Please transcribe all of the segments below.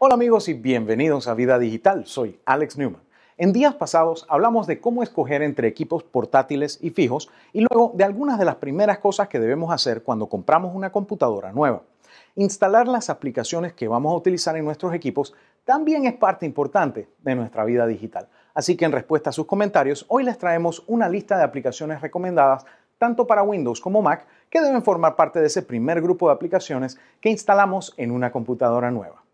Hola amigos y bienvenidos a Vida Digital. Soy Alex Newman. En días pasados hablamos de cómo escoger entre equipos portátiles y fijos y luego de algunas de las primeras cosas que debemos hacer cuando compramos una computadora nueva. Instalar las aplicaciones que vamos a utilizar en nuestros equipos también es parte importante de nuestra vida digital. Así que en respuesta a sus comentarios, hoy les traemos una lista de aplicaciones recomendadas tanto para Windows como Mac que deben formar parte de ese primer grupo de aplicaciones que instalamos en una computadora nueva.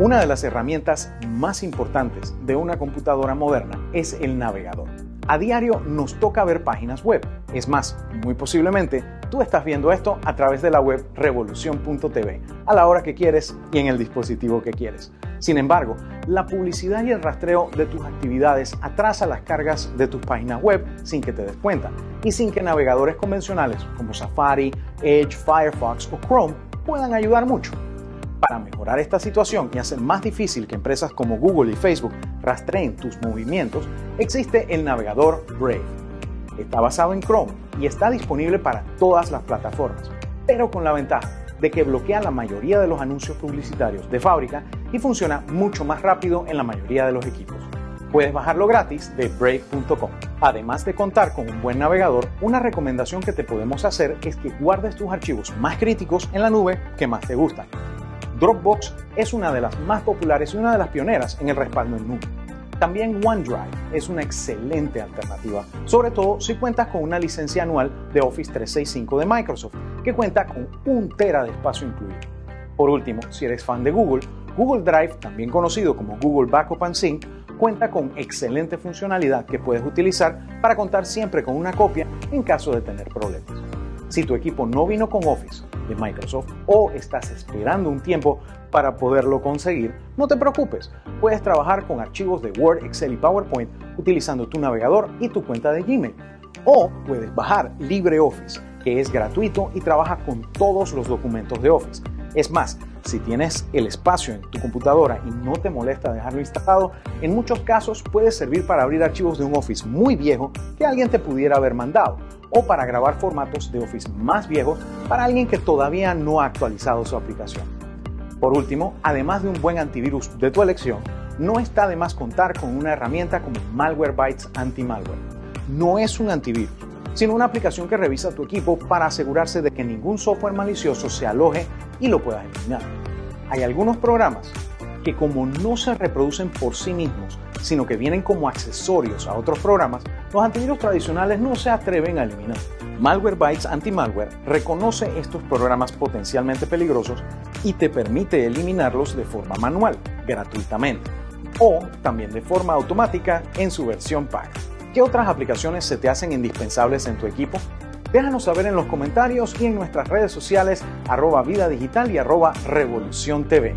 Una de las herramientas más importantes de una computadora moderna es el navegador. A diario nos toca ver páginas web. Es más, muy posiblemente tú estás viendo esto a través de la web revolución.tv, a la hora que quieres y en el dispositivo que quieres. Sin embargo, la publicidad y el rastreo de tus actividades atrasa las cargas de tus páginas web sin que te des cuenta y sin que navegadores convencionales como Safari, Edge, Firefox o Chrome puedan ayudar mucho. Para mejorar esta situación y hacer más difícil que empresas como Google y Facebook rastreen tus movimientos, existe el navegador Brave. Está basado en Chrome y está disponible para todas las plataformas, pero con la ventaja de que bloquea la mayoría de los anuncios publicitarios de fábrica y funciona mucho más rápido en la mayoría de los equipos. Puedes bajarlo gratis de brave.com. Además de contar con un buen navegador, una recomendación que te podemos hacer es que guardes tus archivos más críticos en la nube que más te gustan. Dropbox es una de las más populares y una de las pioneras en el respaldo en nube. También OneDrive es una excelente alternativa, sobre todo si cuentas con una licencia anual de Office 365 de Microsoft, que cuenta con un tera de espacio incluido. Por último, si eres fan de Google, Google Drive, también conocido como Google Backup and Sync, cuenta con excelente funcionalidad que puedes utilizar para contar siempre con una copia en caso de tener problemas. Si tu equipo no vino con Office Microsoft o estás esperando un tiempo para poderlo conseguir, no te preocupes. Puedes trabajar con archivos de Word, Excel y PowerPoint utilizando tu navegador y tu cuenta de Gmail. O puedes bajar LibreOffice, que es gratuito y trabaja con todos los documentos de Office. Es más, si tienes el espacio en tu computadora y no te molesta dejarlo instalado, en muchos casos puede servir para abrir archivos de un Office muy viejo que alguien te pudiera haber mandado o para grabar formatos de Office más viejos para alguien que todavía no ha actualizado su aplicación. Por último, además de un buen antivirus de tu elección, no está de más contar con una herramienta como Malwarebytes Anti-Malware. No es un antivirus, sino una aplicación que revisa tu equipo para asegurarse de que ningún software malicioso se aloje y lo puedas eliminar. Hay algunos programas que como no se reproducen por sí mismos, sino que vienen como accesorios a otros programas, los antivirus tradicionales no se atreven a eliminar. Malwarebytes Anti-Malware reconoce estos programas potencialmente peligrosos y te permite eliminarlos de forma manual, gratuitamente, o también de forma automática en su versión paga. ¿Qué otras aplicaciones se te hacen indispensables en tu equipo? Déjanos saber en los comentarios y en nuestras redes sociales arroba vida digital y arroba revolución TV.